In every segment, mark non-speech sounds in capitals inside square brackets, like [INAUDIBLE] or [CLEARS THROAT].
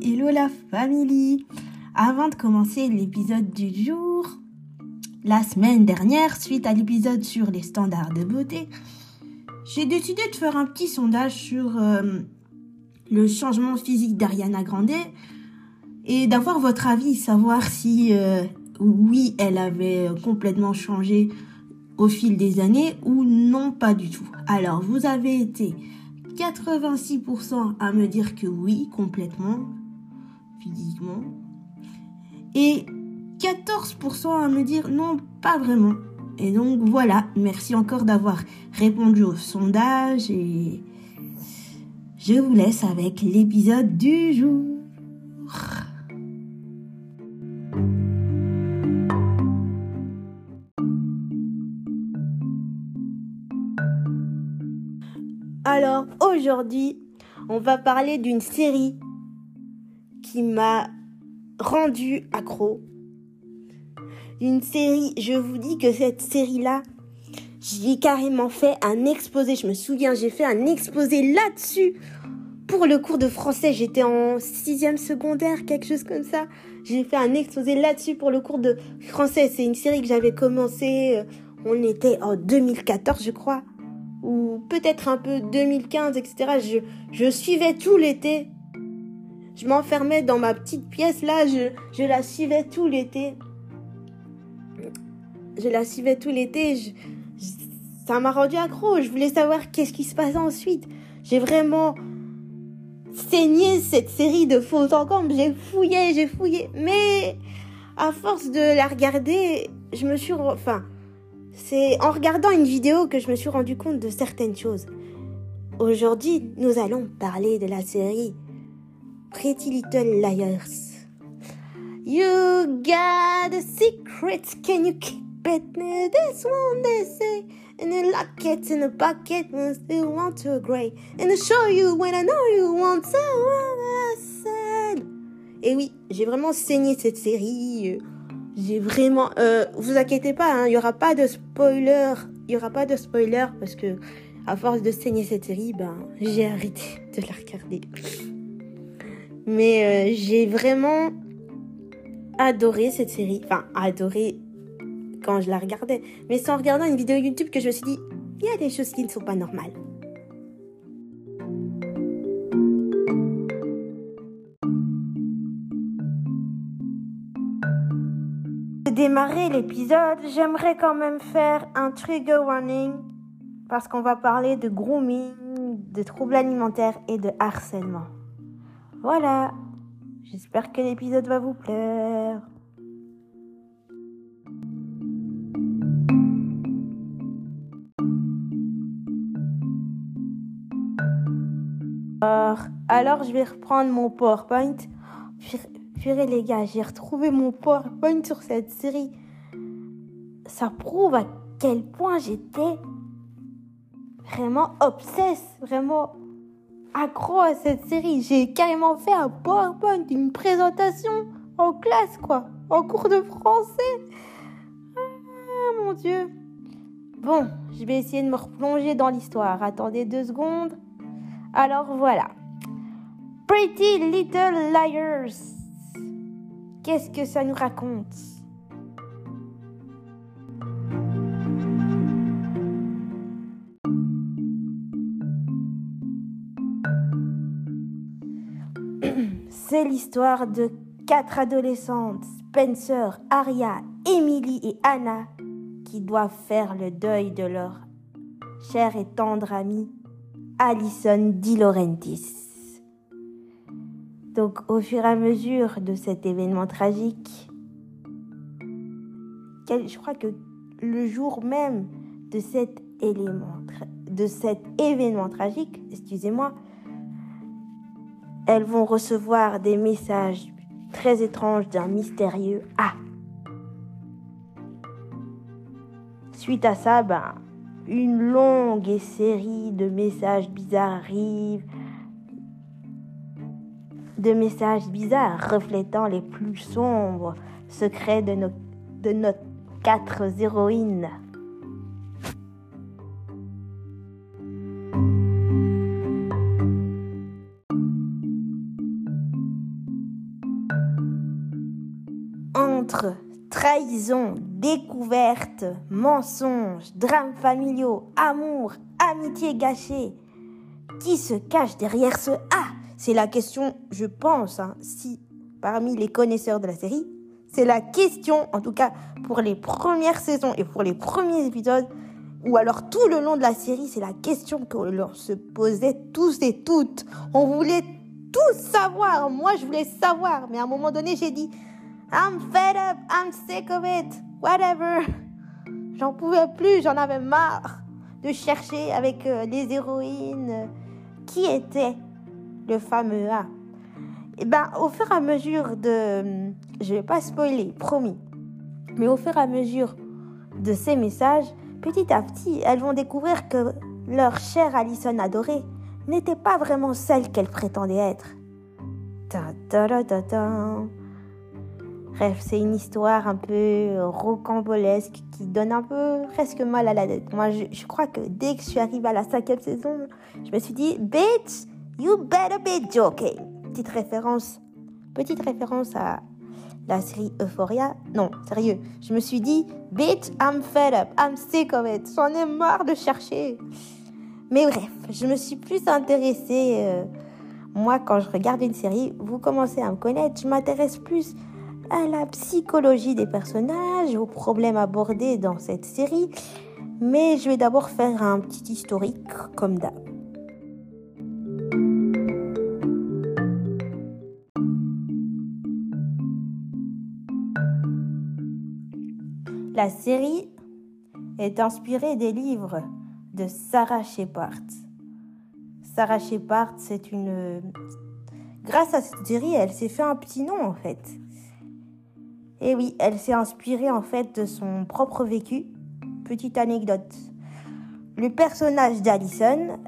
Hello la famille Avant de commencer l'épisode du jour, la semaine dernière, suite à l'épisode sur les standards de beauté, j'ai décidé de faire un petit sondage sur euh, le changement physique d'Ariana Grande et d'avoir votre avis, savoir si euh, oui, elle avait complètement changé au fil des années ou non pas du tout. Alors, vous avez été 86% à me dire que oui, complètement, physiquement. Et 14% à me dire non, pas vraiment. Et donc voilà, merci encore d'avoir répondu au sondage et je vous laisse avec l'épisode du jour. Alors aujourd'hui, on va parler d'une série qui m'a rendu accro. Une série, je vous dis que cette série-là, j'ai carrément fait un exposé. Je me souviens, j'ai fait un exposé là-dessus pour le cours de français. J'étais en sixième secondaire, quelque chose comme ça. J'ai fait un exposé là-dessus pour le cours de français. C'est une série que j'avais commencé. Euh, on était en 2014, je crois ou peut-être un peu 2015, etc. Je, je suivais tout l'été. Je m'enfermais dans ma petite pièce là, je, je la suivais tout l'été. Je la suivais tout l'été. ça m'a rendu accro. Je voulais savoir qu'est-ce qui se passait ensuite. J'ai vraiment saigné cette série de faux en J'ai fouillé, j'ai fouillé. Mais à force de la regarder, je me suis... Enfin, c'est en regardant une vidéo que je me suis rendu compte de certaines choses. Aujourd'hui, nous allons parler de la série Pretty Little Liars. You got a secret, can you keep it? This one they say, and a locket in a pocket when still want to agree, and I show you when I know you want to. Et oui, j'ai vraiment saigné cette série. J'ai vraiment. Euh, vous inquiétez pas, hein, il y aura pas de spoiler. Il y aura pas de spoiler parce que à force de saigner cette série, ben j'ai arrêté de la regarder. Mais euh, j'ai vraiment adoré cette série. Enfin, adoré quand je la regardais. Mais c'est en regardant une vidéo YouTube que je me suis dit, il y a des choses qui ne sont pas normales. Démarrer l'épisode, j'aimerais quand même faire un trigger warning parce qu'on va parler de grooming, de troubles alimentaires et de harcèlement. Voilà, j'espère que l'épisode va vous plaire. Alors, je vais reprendre mon PowerPoint Les gars, j'ai retrouvé mon PowerPoint sur cette série. Ça prouve à quel point j'étais vraiment obsesse, vraiment accro à cette série. J'ai carrément fait un PowerPoint, une présentation en classe, quoi, en cours de français. Ah, mon Dieu. Bon, je vais essayer de me replonger dans l'histoire. Attendez deux secondes. Alors voilà. Pretty Little Liars. Qu'est-ce que ça nous raconte? [CLEARS THROAT] C'est l'histoire de quatre adolescentes, Spencer, Aria, Emily et Anna, qui doivent faire le deuil de leur cher et tendre amie, Alison Di Laurentiis. Donc au fur et à mesure de cet événement tragique, je crois que le jour même de cet, événement tragique, excusez-moi, elles vont recevoir des messages très étranges d'un mystérieux A. Suite à ça, ben, une longue série de messages bizarres arrivent de messages bizarres reflétant les plus sombres secrets de nos, quatre héroïnes. Entre trahison, découverte, mensonges, drames familiaux, amour, amitié gâchée, qui se cache derrière ce A? C'est la question, je pense, hein, si parmi les connaisseurs de la série, c'est la question, en tout cas pour les premières saisons et pour les premiers épisodes, ou alors tout le long de la série, c'est la question que l'on se posait tous et toutes. On voulait tout savoir. Moi, je voulais savoir. Mais à un moment donné, j'ai dit, I'm fed up, I'm sick of it, whatever. J'en pouvais plus, j'en avais marre de chercher avec euh, les héroïnes euh, qui était le fameux A. Et eh ben, au fur et à mesure de, je vais pas spoiler, promis, mais au fur et à mesure de ces messages, petit à petit, elles vont découvrir que leur chère Alison adorée n'était pas vraiment celle qu'elle prétendait être. Ta -ta -ta -ta Bref, c'est une histoire un peu rocambolesque qui donne un peu presque mal à la tête. Moi, je, crois que dès que je suis arrivée à la cinquième saison, je me suis dit, bitch, you better be joking. Petite référence, petite référence à la série Euphoria. Non, sérieux. Je me suis dit, bitch, I'm fed up, I'm sick of it. J'en ai marre de chercher. Mais bref, je me suis plus intéressée. Euh, moi, quand je regarde une série, vous commencez à me connaître, je m'intéresse plus à la psychologie des personnages, aux problèmes abordés dans cette série, mais je vais d'abord faire un petit historique comme d'hab. La série est inspirée des livres de Sarah Shepard. Sarah Shepard, c'est une... Grâce à cette série, elle s'est fait un petit nom en fait. Et oui, elle s'est inspirée en fait de son propre vécu. Petite anecdote. Le personnage d'Alison,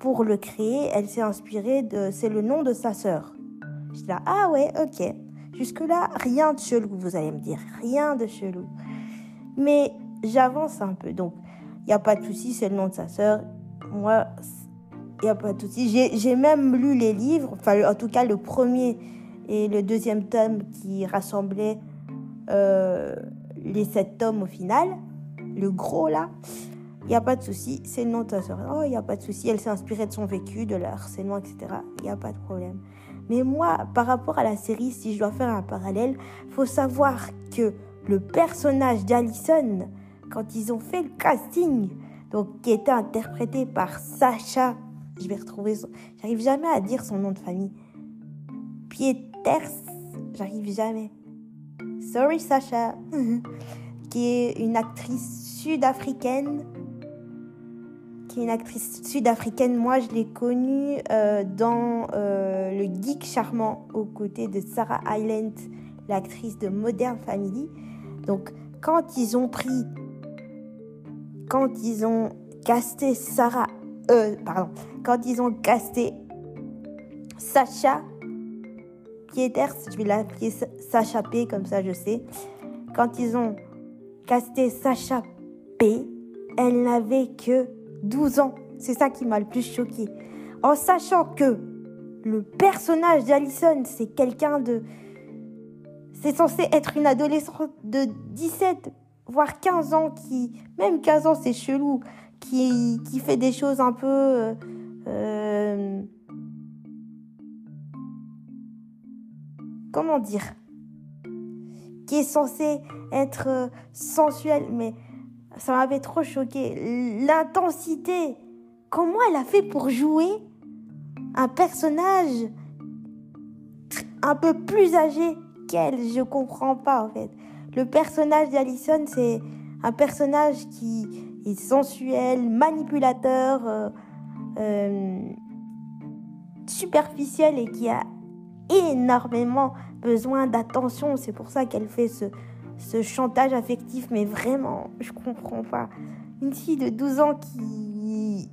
pour le créer, elle s'est inspirée de, c'est le nom de sa sœur. Je là, ah ouais, ok. Jusque-là, rien de chelou, vous allez me dire. Rien de chelou. Mais j'avance un peu. Donc, il n'y a pas de souci, c'est le nom de sa sœur. Moi, il n'y a pas de souci. J'ai même lu les livres, enfin, en tout cas, le premier et le deuxième tome qui rassemblaient euh, les sept tomes au final, le gros là, il n'y a pas de souci, c'est le nom de ta soeur. Oh, il n'y a pas de souci, elle s'est inspirée de son vécu, de l'harcèlement, etc. Il n'y a pas de problème. Mais moi, par rapport à la série, si je dois faire un parallèle, faut savoir que le personnage d'Alison, quand ils ont fait le casting, donc qui était interprété par Sacha, je vais retrouver son, j'arrive jamais à dire son nom de famille, Pieters, j'arrive jamais. Sorry Sacha, [LAUGHS] qui est une actrice sud-africaine. Qui est une actrice sud-africaine. Moi, je l'ai connue euh, dans euh, Le Geek Charmant, aux côtés de Sarah Hyland, l'actrice de Modern Family. Donc, quand ils ont pris. Quand ils ont casté Sarah. Euh, pardon. Quand ils ont casté Sacha Pieters, je vais l'appeler Sacha P, comme ça je sais. Quand ils ont casté Sacha P, elle n'avait que 12 ans. C'est ça qui m'a le plus choqué. En sachant que le personnage d'Alison, c'est quelqu'un de... C'est censé être une adolescente de 17, voire 15 ans, qui... Même 15 ans, c'est chelou. Qui, qui fait des choses un peu... Euh, comment dire, qui est censé être euh, sensuel, mais ça m'avait trop choqué. L'intensité, comment elle a fait pour jouer un personnage un peu plus âgé je comprends pas en fait. Le personnage d'Alison, c'est un personnage qui est sensuel, manipulateur, euh, euh, superficiel et qui a énormément besoin d'attention. C'est pour ça qu'elle fait ce, ce chantage affectif. Mais vraiment, je comprends pas. Une fille de 12 ans qui...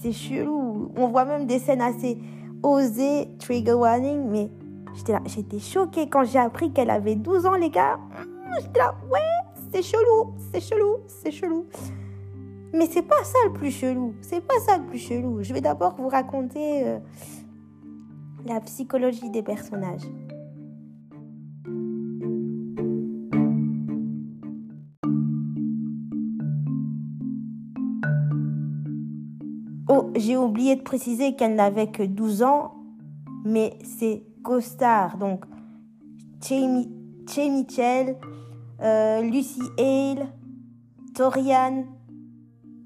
C'est chelou. On voit même des scènes assez osées, trigger warning, mais J'étais là, j'étais choquée quand j'ai appris qu'elle avait 12 ans, les gars. Mmh, j'étais là, ouais, c'est chelou, c'est chelou, c'est chelou. Mais c'est pas ça le plus chelou, c'est pas ça le plus chelou. Je vais d'abord vous raconter euh, la psychologie des personnages. Oh, j'ai oublié de préciser qu'elle n'avait que 12 ans, mais c'est co-star. Donc, Che Mitchell, euh, Lucy Hale, Torian,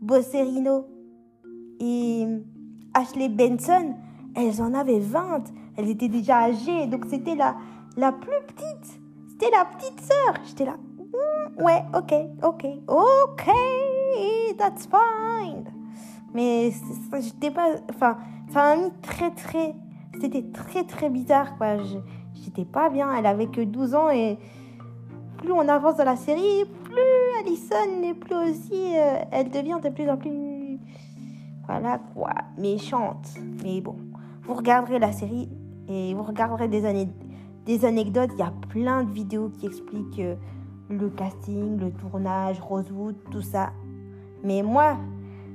Bosserino et Ashley Benson, elles en avaient 20. Elles étaient déjà âgées, donc c'était la, la plus petite. C'était la petite sœur. J'étais là. Mm, ouais, ok, ok, ok, that's fine. Mais j'étais pas. Enfin, ça m'a mis très, très. C'était très, très bizarre, quoi. J'étais pas bien. Elle avait que 12 ans et plus on avance dans la série, plus Alison n'est plus aussi. Euh, elle devient de plus en plus. Voilà, quoi. Méchante. Mais bon, vous regarderez la série et vous regarderez des, des anecdotes. Il y a plein de vidéos qui expliquent euh, le casting, le tournage, Rosewood, tout ça. Mais moi,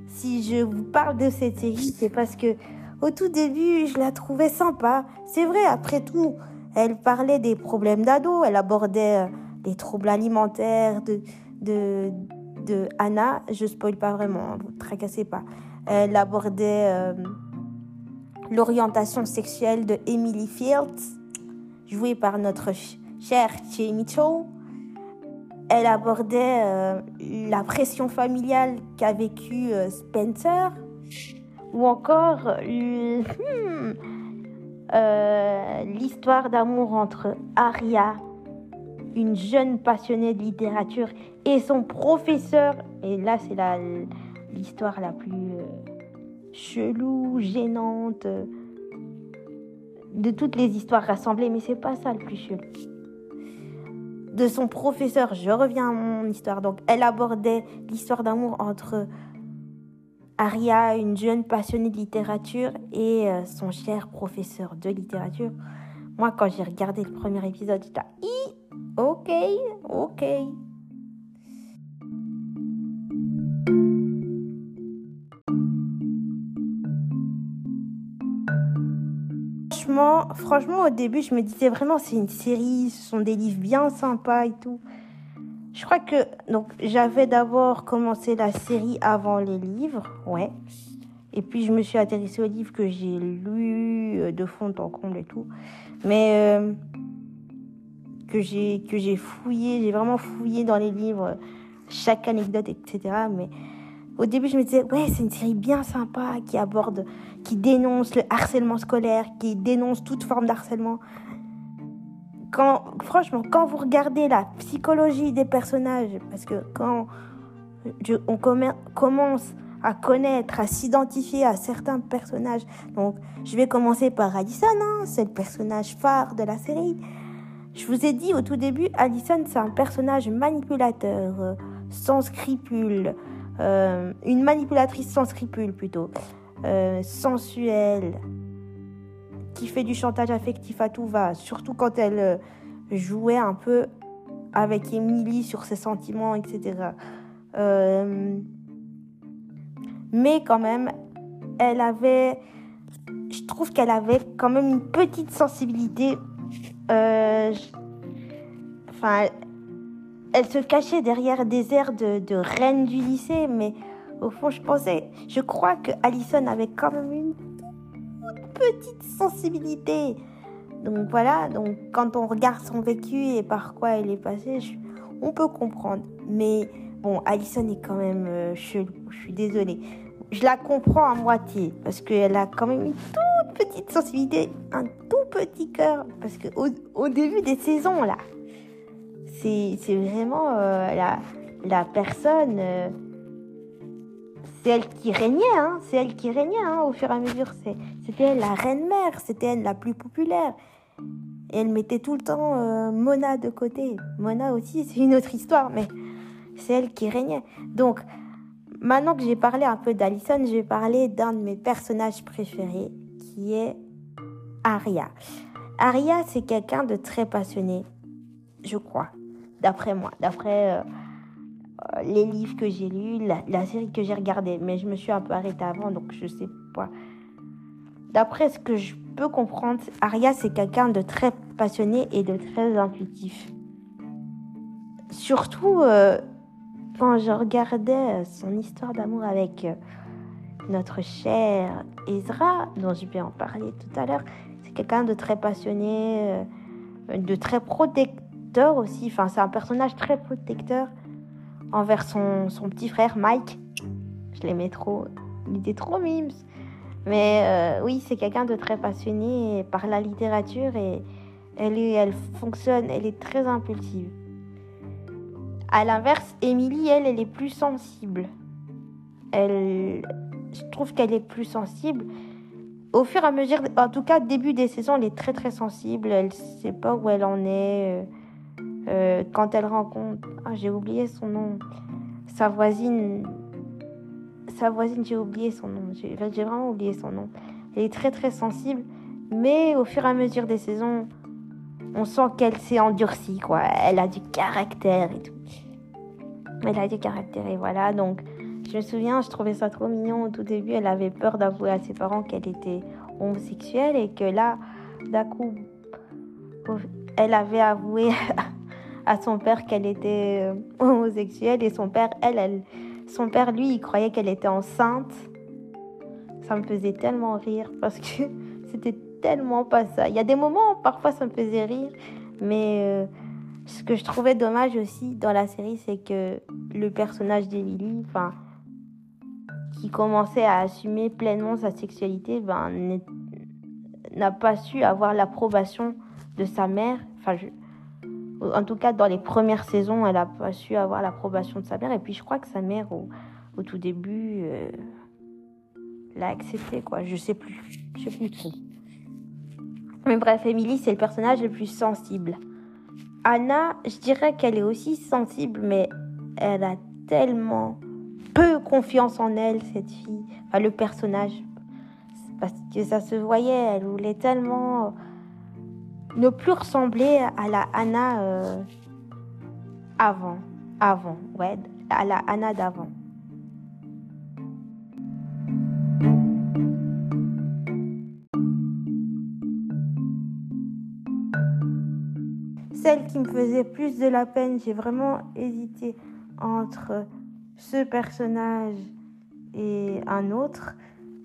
si je vous parle de cette série, c'est parce que au tout début, je la trouvais sympa. C'est vrai, après tout, elle parlait des problèmes d'ado, elle abordait euh, les troubles alimentaires de, de, de Anna. Je spoil pas vraiment, hein, vous tracassez pas. Elle abordait euh, l'orientation sexuelle de Emily Fields, jouée par notre chère Jay Mitchell elle abordait euh, la pression familiale qu'a vécu euh, Spencer, ou encore euh, hmm, l'histoire d'amour entre Aria, une jeune passionnée de littérature, et son professeur. Et là, c'est l'histoire la, plus chelou, gênante de toutes les histoires rassemblées, mais c'est pas ça le plus chelou de son professeur. Je reviens à mon histoire. Donc, elle abordait l'histoire d'amour entre Aria, une jeune passionnée de littérature, et euh, son cher professeur de littérature. Moi, quand j'ai regardé le premier épisode, j'étais ok, ok. franchement, au début, je me disais vraiment, c'est une série, ce sont des livres bien sympas et tout. Je crois que donc j'avais d'abord commencé la série avant les livres, ouais. Et puis je me suis intéressée aux livres que j'ai lus euh, de fond en comble et tout. Mais euh, que j'ai que j'ai fouillé, j'ai vraiment fouillé dans les livres chaque anecdote, etc. Mais au début, je me disais, ouais, c'est une série bien sympa qui aborde, qui dénonce le harcèlement scolaire, qui dénonce toute forme d'harcèlement. Franchement, quand vous regardez la psychologie des personnages, parce que quand on commence à connaître, à s'identifier à certains personnages, donc je vais commencer par Alison, hein, c'est le personnage phare de la série. Je vous ai dit au tout début, Alison, c'est un personnage manipulateur, euh, sans scrupules, euh, une manipulatrice sans scrupules plutôt, euh, sensuelle, qui fait du chantage affectif à tout va, surtout quand elle euh, jouait un peu avec Emily sur ses sentiments, etc. mais quand même, elle avait, je trouve qu'elle avait quand même une petite sensibilité. Enfin, elle se cachait derrière des airs de, reine du lycée, mais au fond, je pensais, je crois que Allison avait quand même une petite sensibilité. Donc voilà, donc quand on regarde son vécu et par quoi elle est passée, on peut comprendre. Mais bon, Allison est quand même euh, chelou, je suis désolée. Je la comprends à moitié parce qu'elle a quand même une toute petite sensibilité, un tout petit cœur. Parce qu'au au début des saisons, là, c'est vraiment euh, la, la, personne. Euh, elle qui régnait, hein, c'est elle qui régnait hein, au fur et à mesure. C'était la reine-mère, c'était elle la plus populaire. Et elle mettait tout le temps euh, Mona de côté. Mona aussi, c'est une autre histoire, mais c'est elle qui régnait. Donc, maintenant que j'ai parlé un peu d'Alison, je vais parler d'un de mes personnages préférés, qui est Aria. Aria, c'est quelqu'un de très passionné, je crois d'après moi, d'après euh, les livres que j'ai lus, la, série que j'ai regardée. Mais je me suis arrêtée avant, donc je sais pas. D'après ce que je peux comprendre, Aria, c'est quelqu'un de très passionné et de très intuitif. Surtout euh, quand je regardais son histoire d'amour avec notre cher Ezra, dont je vais en parler tout à l'heure, c'est quelqu'un de très passionné, euh, de très protecteur aussi. Enfin, c'est un personnage très protecteur envers son, son petit frère Mike. Je l'aimais trop. Il était trop mimes. Mais euh, oui, c'est quelqu'un de très passionné par la littérature et elle, elle fonctionne, elle est très impulsive. À l'inverse, Émilie, elle, elle est plus sensible. Elle, je trouve qu'elle est plus sensible. Au fur et à mesure, en tout cas, début des saisons, elle est très très sensible. Elle sait pas où elle en est. Euh, quand elle rencontre, ah, j'ai oublié son nom, sa voisine sa voisine, j'ai oublié son nom. J'ai vraiment oublié son nom. Elle est très très sensible, mais au fur et à mesure des saisons, on sent qu'elle s'est endurcie, quoi. Elle a du caractère et tout. Elle a du caractère et voilà. Donc, je me souviens, je trouvais ça trop mignon au tout début. Elle avait peur d'avouer à ses parents qu'elle était homosexuelle et que là, d'un coup, elle avait avoué à son père qu'elle était euh, [LAUGHS] homosexuelle et son père, elle, elle son père, lui, il croyait qu'elle était enceinte. Ça me faisait tellement rire parce que [LAUGHS] c'était tellement pas ça. Il y a des moments parfois ça me faisait rire, mais euh, ce que je trouvais dommage aussi dans la série, c'est que le personnage d'Emily, enfin, qui commençait à assumer pleinement sa sexualité, ben, n'a pas su avoir l'approbation de sa mère. Enfin, en tout cas, dans les premières saisons, elle n'a pas su avoir l'approbation de sa mère. Et puis, je crois que sa mère, au, tout début, euh, l'a accepté, quoi. Je sais plus. Je sais plus trop. Mais bref, Emily, c'est le personnage le plus sensible. Anna, je dirais qu'elle est aussi sensible, mais elle a tellement peu confiance en elle, cette fille. Enfin, le personnage. Parce que ça se voyait, elle voulait tellement ne plus ressembler à la Anna euh, avant. Avant, ouais, à la Anna d'avant. Celle qui me faisait plus de la peine, j'ai vraiment hésité entre ce personnage et un autre,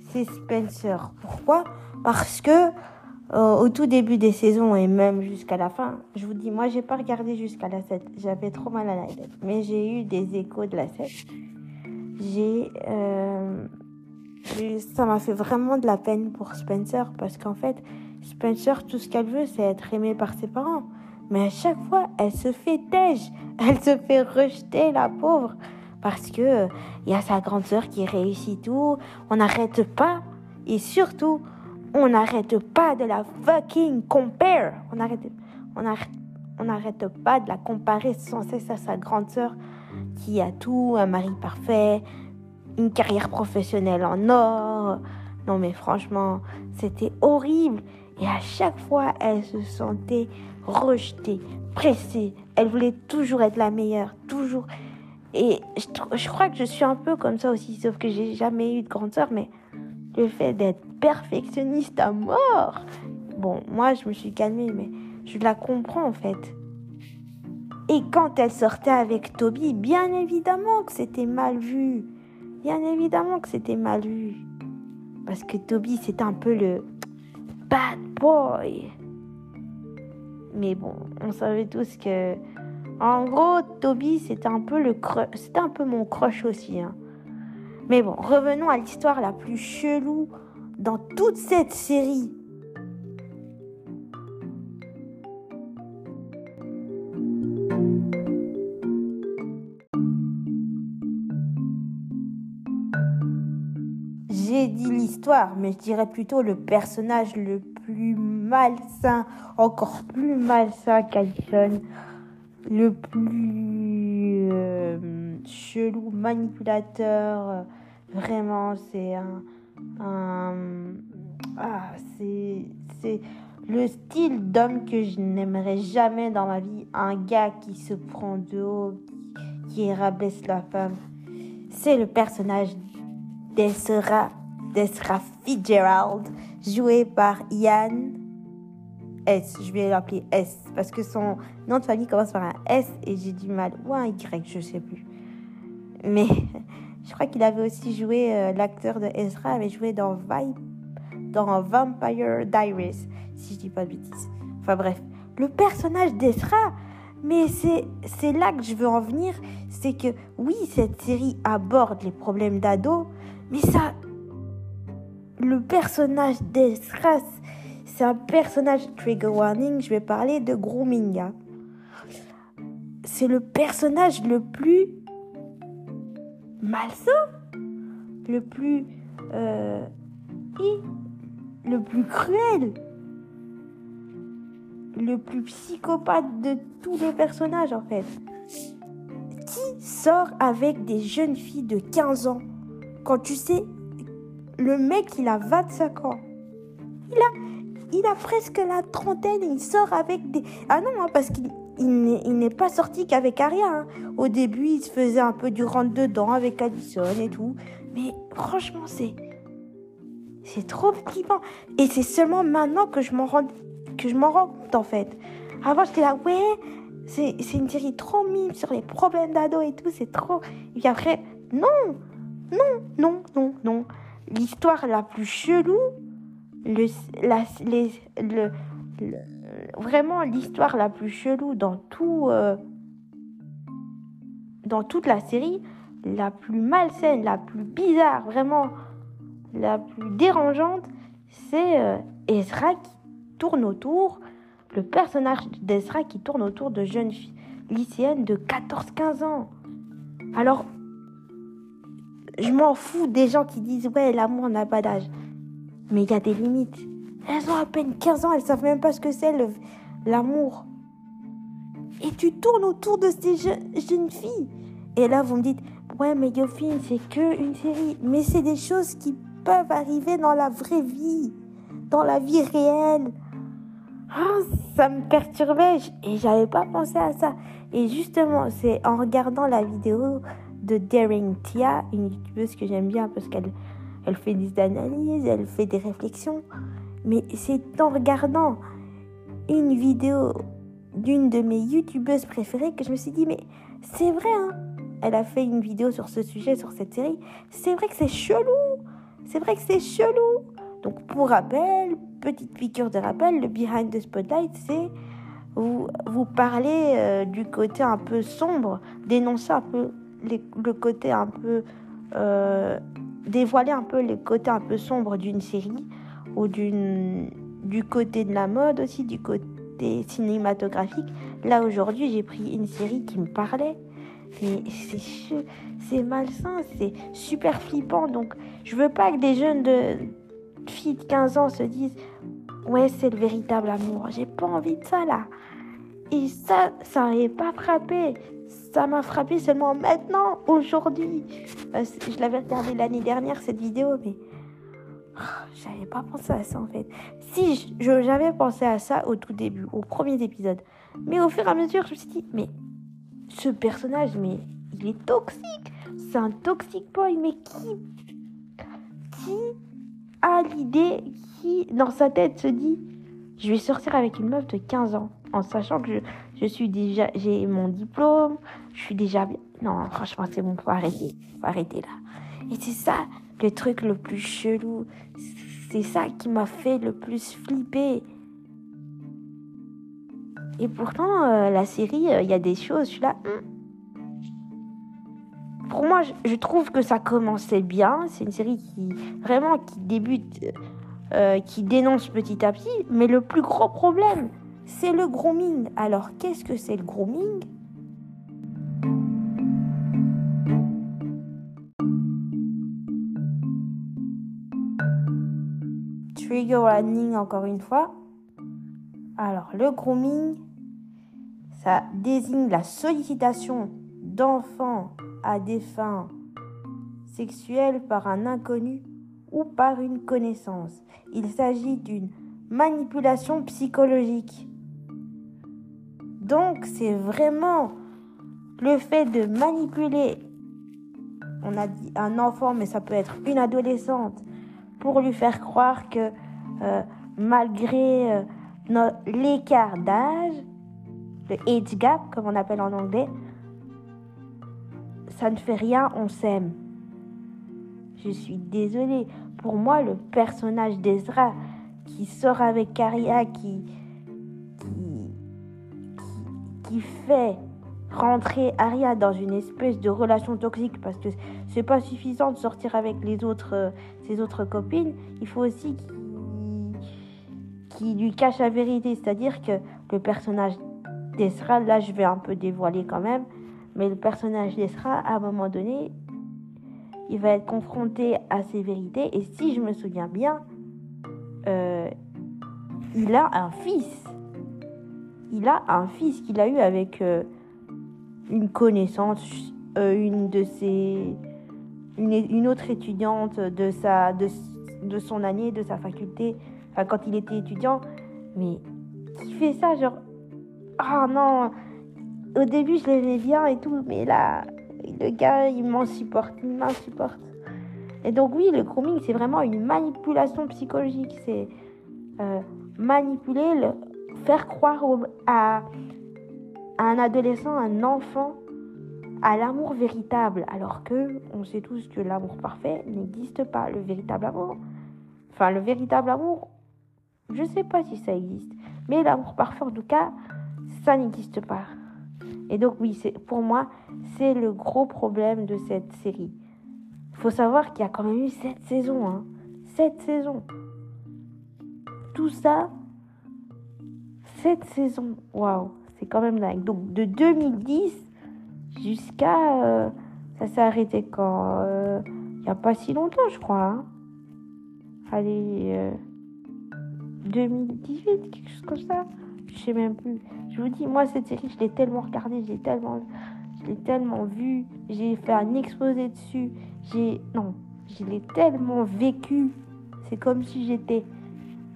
c'est Spencer. Pourquoi? Parce que au tout début des saisons et même jusqu'à la fin, je vous dis, moi, j'ai pas regardé jusqu'à la 7. J'avais trop mal à la tête. Mais j'ai eu des échos de la 7. Euh, j'ai. ça m'a fait vraiment de la peine pour Spencer parce qu'en fait, Spencer, tout ce qu'elle veut, c'est être aimée par ses parents. Mais à chaque fois, elle se fait têche. [LAUGHS] Elle se fait rejeter, la pauvre. Parce que il y a sa grande sœur qui réussit tout. On n'arrête pas. Et surtout, on n'arrête pas de la fucking compare. On n'arrête on pas de la comparer sans cesse à sa grande sœur qui a tout, un mari parfait, une carrière professionnelle en or. Non mais franchement, c'était horrible. Et à chaque fois, elle se sentait rejetée, pressée. Elle voulait toujours être la meilleure, toujours. Et je, je crois que je suis un peu comme ça aussi, sauf que j'ai jamais eu de grande sœur, mais le fait d'être perfectionniste à mort. Bon, moi, je me suis calmée, mais je la comprends en fait. Et quand elle sortait avec Toby, bien évidemment que c'était mal vu. Bien évidemment que c'était mal vu. Parce que Toby, c'est un peu le bad boy. Mais bon, on savait tous que. En gros, Toby, c'était un peu le c'était un peu mon crush aussi. Hein. Mais bon, revenons à l'histoire la plus chelou dans toute cette série. J'ai dit l'histoire, mais je dirais plutôt le personnage le plus malsain, encore plus malsain qu'Alison, le plus euh, chelou, manipulateur. Vraiment, c'est un, ah, c'est, c'est le style d'homme que je n'aimerais jamais dans ma vie. Un gars qui se prend de haut, qui, rabaisse la femme. C'est le personnage d'Esra, d'Esra Fitzgerald, joué par Ian S. Je vais l'appeler S parce que son nom de famille commence par un S et j'ai du mal. Ou un Y, je sais plus. Mais Je crois qu'il avait aussi joué, euh, l'acteur de Ezra avait joué dans, dans Vampire Diaries, si je dis pas de bêtises. Enfin bref, le personnage d'Ezra, mais c'est là que je veux en venir, c'est que oui, cette série aborde les problèmes d'ado, mais ça... Le personnage d'Ezra, c'est un personnage trigger warning, je vais parler de grooming. Hein. C'est le personnage le plus malsain, le plus euh, le plus cruel, le plus psychopathe de tous les personnages en fait. Qui sort avec des jeunes filles de 15 ans quand tu sais le mec il a 25 ans? Il a il presque la trentaine et il sort avec des... Ah non, hein, parce qu'il il n'est pas sorti qu'avec Aria. Hein. Au début, il se faisait un peu du rentre-dedans avec Addison et tout. Mais franchement, c'est... C'est trop flippant. Et c'est seulement maintenant que je m'en rends, rends compte, en fait. Avant, j'étais là, ouais, c'est, une série trop mime sur les problèmes d'ado et tout, c'est trop... Et puis après, non, non, non, non, non. L'histoire la plus chelou, le, la, les, le, vraiment l'histoire la plus chelou dans tout euh, dans toute la série, la plus malsaine, la plus bizarre, vraiment la plus dérangeante, c'est euh, Ezra qui tourne autour, le personnage d'Ezra qui tourne autour de jeunes lycéennes de 14-15 ans. Alors, je m'en fous des gens qui disent ouais l'amour n'a pas d'âge. Mais il y a des limites. Elles ont à peine 15 ans, elles savent même pas ce que c'est l'amour. Et tu tournes autour de ces jeunes filles. Et là, vous me dites, ouais, mais Yofin, c'est que une série. Mais c'est des choses qui peuvent arriver dans la vraie vie, dans la vie réelle. Ah, ça me perturbait et j'avais pas pensé à ça. Et justement, c'est en regardant la vidéo de Daring Tia, une youtubeuse que j'aime bien parce qu'elle elle fait des analyses, elle fait des réflexions. Mais c'est en regardant une vidéo d'une de mes youtubeuses préférées que je me suis dit, mais c'est vrai, hein. Elle a fait une vidéo sur ce sujet, sur cette série. C'est vrai que c'est chelou. C'est vrai que c'est chelou. Donc pour rappel, petite piqûre de rappel, le Behind the Spotlight, c'est vous, vous euh, du côté un peu sombre, dénoncer un peu le côté un peu... Euh, dévoiler un peu les côtés un peu sombres d'une série ou du côté de la mode aussi, du côté cinématographique. Là aujourd'hui, j'ai pris une série qui me parlait. Mais c'est c'est malsain, c'est super flippant. Donc, je veux pas que des jeunes de filles de 15 ans se disent ouais, c'est le véritable amour. J'ai pas envie de ça là. Et ça, ça m'avait pas frappé. Ça m'a frappé seulement maintenant, aujourd'hui. Euh, je l'avais regardé l'année dernière, cette vidéo, mais j'avais pas pensé à ça en fait. Si, j'avais pensé à ça au tout début, aux premiers épisodes. Mais au fur et à mesure, je me suis dit, mais ce personnage, mais il est toxique. C'est un toxic boy, mais qui, qui a l'idée, qui dans sa tête se dit, je vais sortir avec une meuf de 15 ans, en sachant que je, je suis déjà, j'ai mon diplôme, je suis déjà bien. Non, franchement, c'est bon, faut arrêter, faut arrêter là. Et c'est ça le truc le plus chelou. C'est ça qui m'a fait le plus flipper. Et pourtant, euh, la série, euh, il y a des choses, je suis là. Hmm. Pour moi, je, trouve que ça commençait bien. C'est une série qui vraiment qui débute, euh, qui dénonce petit à petit. Mais le plus gros problème, c'est le grooming. Alors, qu'est-ce que c'est le grooming? Trigger warning encore une fois. Alors, le grooming, ça désigne la sollicitation d'enfants à des fins sexuelles par un inconnu ou par une connaissance. Il s'agit d'une manipulation psychologique donc c'est vraiment le fait de manipuler, on a dit un enfant, mais ça peut être une adolescente, pour lui faire croire que euh, malgré euh, l'écart d'âge, le age gap comme on appelle en anglais, ça ne fait rien, on s'aime. Je suis désolée. Pour moi, le personnage d'Ezra qui sort avec Aria, qui, qui, qui fait rentrer Aria dans une espèce de relation toxique parce que c'est pas suffisant de sortir avec les autres euh, ses autres copines il faut aussi qu'il lui cache la vérité. C'est-à-dire que le personnage d'Esra là je vais un peu dévoiler quand même mais le personnage d'Esra à un moment donné il va être confronté à ses vérités. Et si je me souviens bien euh, il a un fils. Il a un fils qu'il a eu avec euh, une connaissance, euh, une, autre étudiante de sa, de, de, son année, de sa faculté, enfin quand il était étudiant, mais qui fait ça, genre, ah oh non, au début je l'aimais bien et tout, mais là, le gars, il m'insupporte, il m'insupporte. Et donc oui, le grooming, c'est vraiment une manipulation psychologique, c'est euh, manipuler, le, faire croire au, à un adolescent, un enfant, à l'amour véritable, alors que on sait tous que l'amour parfait n'existe pas. Le véritable amour, enfin le véritable amour, je sais pas si ça existe, mais l'amour parfait en tout cas, ça n'existe pas. Et donc oui, pour moi, c'est le gros problème de cette série. Il faut savoir qu'il y a quand même eu sept saisons, hein. Sept saisons. Tout ça, sept saisons. Waouh c'est quand même dingue. Donc de 2010 jusqu'à... Euh, ça s'est arrêté quand euh, Il n'y a pas si longtemps, je crois. Hein. Allez, 2018, euh, quelque chose comme ça. Je sais même plus. Je vous dis, moi, cette série, je l'ai tellement regardée, j'ai tellement, je l'ai tellement vue, j'ai fait un exposé dessus. J'ai, non, je l'ai tellement vécu. C'est comme si j'étais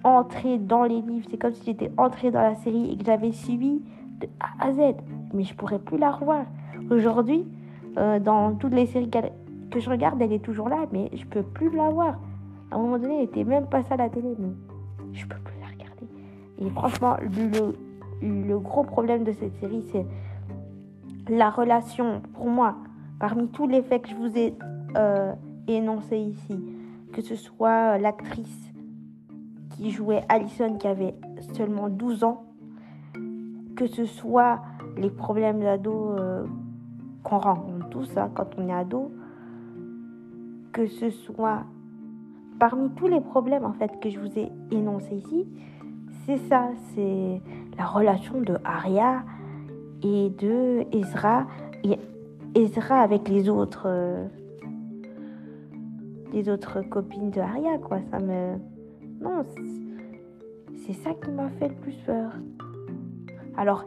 entrée dans les livres, c'est comme si j'étais entrée dans la série et que j'avais suivi de A à Z. Mais je pourrais plus la revoir. Aujourd'hui, euh, dans toutes les séries que je regarde, elle est toujours là, mais je peux plus la voir. À un moment donné, elle était même pas à la télé, Et franchement, le, gros problème de cette série, c'est la relation, pour moi, parmi tous les faits que je vous ai euh, énoncés ici, que ce soit l'actrice qui jouait Allison qui avait seulement 12 ans, que ce soit les problèmes d'ado euh, qu'on rencontre tous hein, quand on est ado, que ce soit parmi tous les problèmes en fait que je vous ai énoncés ici, c'est ça, c'est la relation de Aria et de Ezra et Ezra avec les autres euh, les autres copines de Aria quoi, ça me non, c'est ça qui m'a fait le plus peur. Alors,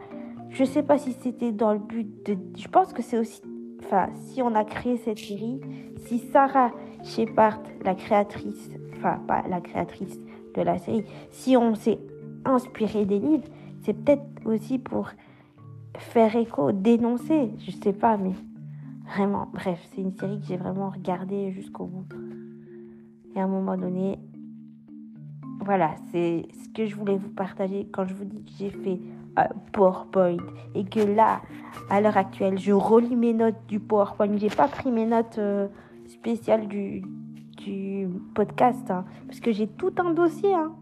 je sais pas si c'était dans le but de... Je pense que c'est aussi... Enfin, si on a créé cette série, si Sarah Shepard, la créatrice, enfin pas la créatrice de la série, si on s'est inspiré des livres, c'est peut-être aussi pour faire écho, dénoncer, je sais pas, mais vraiment, bref, c'est une série que j'ai vraiment regardée jusqu'au bout. Et à un moment donné, voilà, c'est ce que je voulais vous partager quand je vous dis que j'ai fait euh, PowerPoint et que là, à l'heure actuelle, je relis mes notes du PowerPoint. J'ai pas pris mes notes euh, spéciales du, du podcast hein, parce que j'ai tout un dossier. Hein.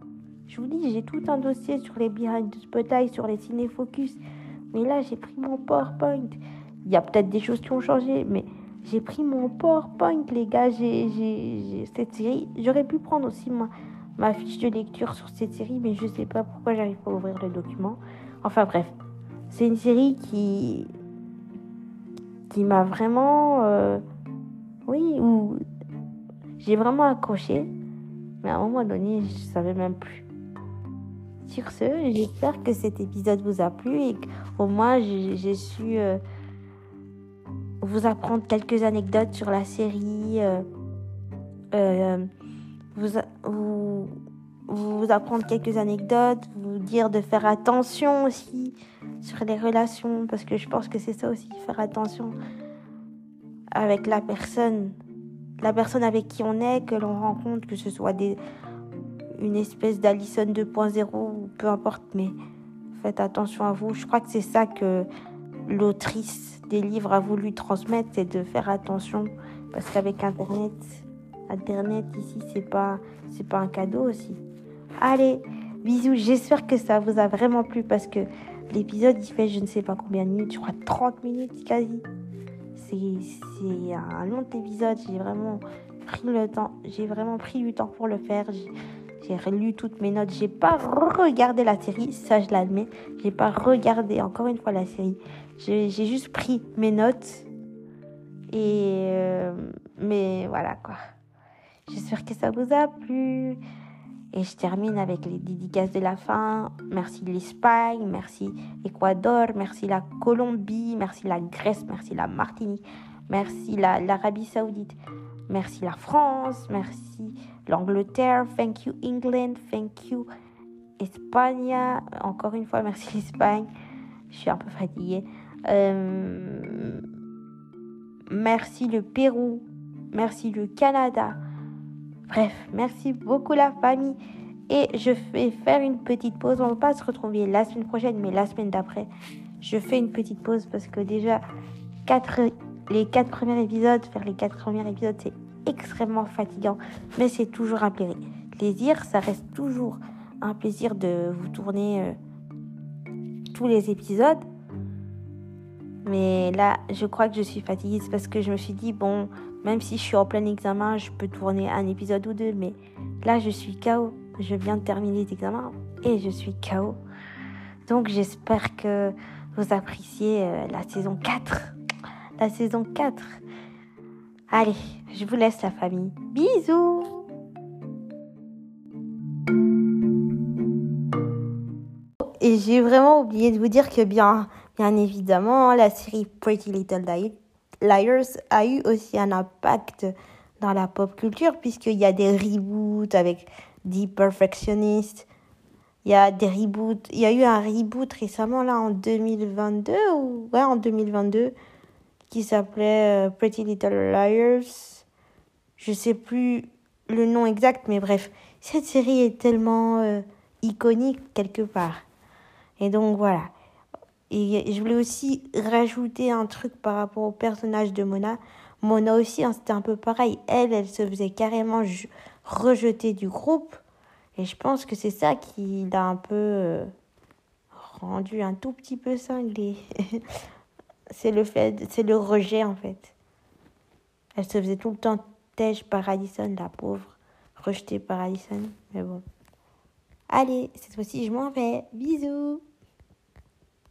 Je vous dis, j'ai tout un dossier sur les behind the spotlight, sur les ciné-focus. Mais là, j'ai pris mon PowerPoint. Il y a peut-être des choses qui ont changé, mais j'ai pris mon PowerPoint, les gars. J'ai cette série. J'aurais pu prendre aussi ma, ma fiche de lecture sur cette série, mais je sais pas pourquoi j'arrive pas à ouvrir le document. Enfin bref, c'est une série qui qui m'a vraiment euh, oui où j'ai vraiment accroché mais à un moment donné je savais même plus sur ce. J'espère que cet épisode vous a plu et qu'au moins j'ai su euh, vous apprendre quelques anecdotes sur la série euh, vous, vous vous apprendre quelques anecdotes, vous dire de faire attention aussi sur les relations, parce que je pense que c'est ça aussi, faire attention avec la personne, la personne avec qui on est, que l'on rencontre, que ce soit des, une espèce d'Alison 2.0 ou peu importe, mais faites attention à vous. Je crois que c'est ça que l'autrice des livres a voulu transmettre, c'est de faire attention, parce qu'avec Internet, Internet ici, c'est pas, c'est pas un cadeau aussi. Allez, bisous. J'espère que ça vous a vraiment plu parce que l'épisode, il fait je ne sais pas combien de minutes, je crois 30 minutes quasi. C'est un long épisode. J'ai vraiment pris le temps. J'ai vraiment pris du temps pour le faire. J'ai relu toutes mes notes. J'ai pas regardé la série, ça je l'admets. J'ai pas regardé encore une fois la série. J'ai juste pris mes notes. Et euh, mais voilà quoi. J'espère que ça vous a plu. Et je termine avec les dédicaces de la fin. Merci l'Espagne, merci l'Équateur, merci la Colombie, merci la Grèce, merci la Martinique, merci l'Arabie Saoudite, merci la France, merci l'Angleterre, thank you England, thank you Espagne, encore une fois merci l'Espagne, je suis un peu fatiguée. Euh, merci le Pérou, merci le Canada, Bref, merci beaucoup la famille. Et je vais faire une petite pause. On ne va pas se retrouver la semaine prochaine, mais la semaine d'après. Je fais une petite pause parce que déjà, quatre, les quatre premiers épisodes, faire les quatre premiers épisodes, c'est extrêmement fatigant. Mais c'est toujours un plaisir. Ça reste toujours un plaisir de vous tourner euh, tous les épisodes. Mais là, je crois que je suis fatiguée. Parce que je me suis dit, bon, même si je suis en plein examen, je peux tourner un épisode ou deux, mais là, je suis KO. Je viens de terminer les examens et je suis KO. Donc, j'espère que vous appréciez euh, la saison 4. La saison 4. Allez, je vous laisse la famille. Bisous Et j'ai vraiment oublié de vous dire que bien, bien évidemment, la série Pretty Little Liars a eu aussi un impact dans la pop culture puisqu'il y a des reboots avec The Perfectionist. Il y a des reboots. Il y a eu un reboot récemment là en 2022 ou ouais en 2022 qui s'appelait euh, Pretty Little Liars. Je sais plus le nom exact mais bref, cette série est tellement euh, iconique quelque part. Et donc voilà. Et je voulais aussi rajouter un truc par rapport au personnage de Mona. Mona aussi, hein, c'était un peu pareil. Elle, elle se faisait carrément rejeter du groupe. Et je pense que c'est ça qui l'a un peu euh, rendu un tout petit peu cinglé. [LAUGHS] c'est le fait, c'est le rejet en fait. Elle se faisait tout le temps têche par Allison, la pauvre, rejetée par Allison. Mais bon. Allez, cette fois-ci, je m'en vais. Bisous